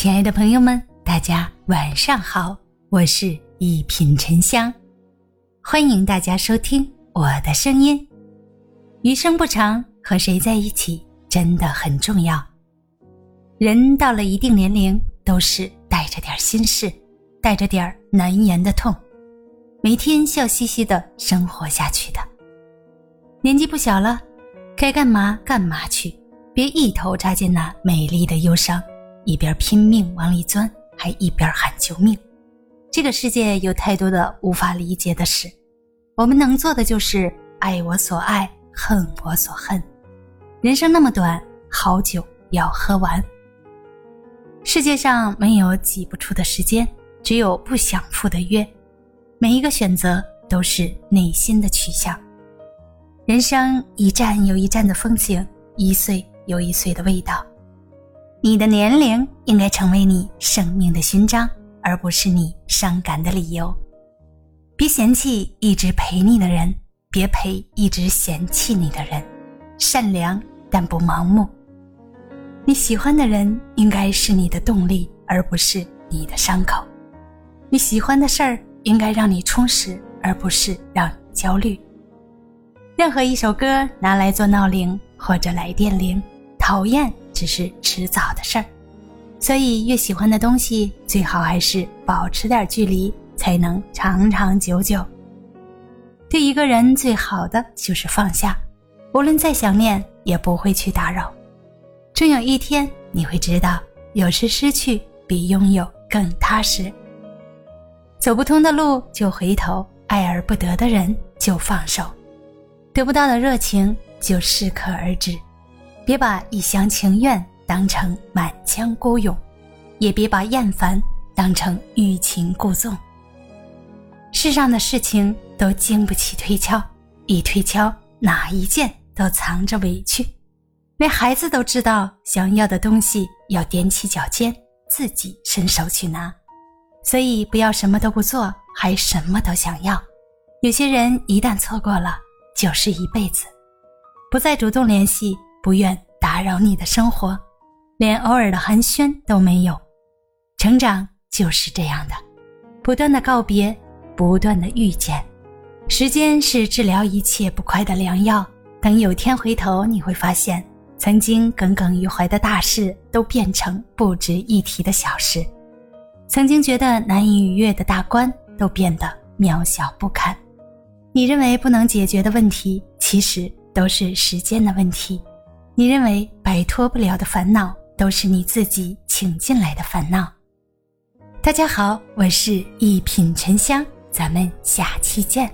亲爱的朋友们，大家晚上好，我是一品沉香，欢迎大家收听我的声音。余生不长，和谁在一起真的很重要。人到了一定年龄，都是带着点心事，带着点难言的痛，每天笑嘻嘻的生活下去的。年纪不小了，该干嘛干嘛去，别一头扎进那美丽的忧伤。一边拼命往里钻，还一边喊救命。这个世界有太多的无法理解的事，我们能做的就是爱我所爱，恨我所恨。人生那么短，好酒要喝完。世界上没有挤不出的时间，只有不想赴的约。每一个选择都是内心的取向。人生一站又一站的风景，一岁又一岁的味道。你的年龄应该成为你生命的勋章，而不是你伤感的理由。别嫌弃一直陪你的人，别陪一直嫌弃你的人。善良但不盲目。你喜欢的人应该是你的动力，而不是你的伤口。你喜欢的事儿应该让你充实，而不是让你焦虑。任何一首歌拿来做闹铃或者来电铃，讨厌。只是迟早的事儿，所以越喜欢的东西，最好还是保持点距离，才能长长久久。对一个人最好的就是放下，无论再想念，也不会去打扰。终有一天，你会知道，有时失去比拥有更踏实。走不通的路就回头，爱而不得的人就放手，得不到的热情就适可而止。别把一厢情愿当成满腔孤勇，也别把厌烦当成欲擒故纵。世上的事情都经不起推敲，一推敲，哪一件都藏着委屈。连孩子都知道，想要的东西要踮起脚尖，自己伸手去拿。所以，不要什么都不做，还什么都想要。有些人一旦错过了，就是一辈子。不再主动联系。不愿打扰你的生活，连偶尔的寒暄都没有。成长就是这样的，不断的告别，不断的遇见。时间是治疗一切不快的良药。等有天回头，你会发现，曾经耿耿于怀的大事，都变成不值一提的小事；曾经觉得难以逾越的大关，都变得渺小不堪。你认为不能解决的问题，其实都是时间的问题。你认为摆脱不了的烦恼，都是你自己请进来的烦恼。大家好，我是一品沉香，咱们下期见。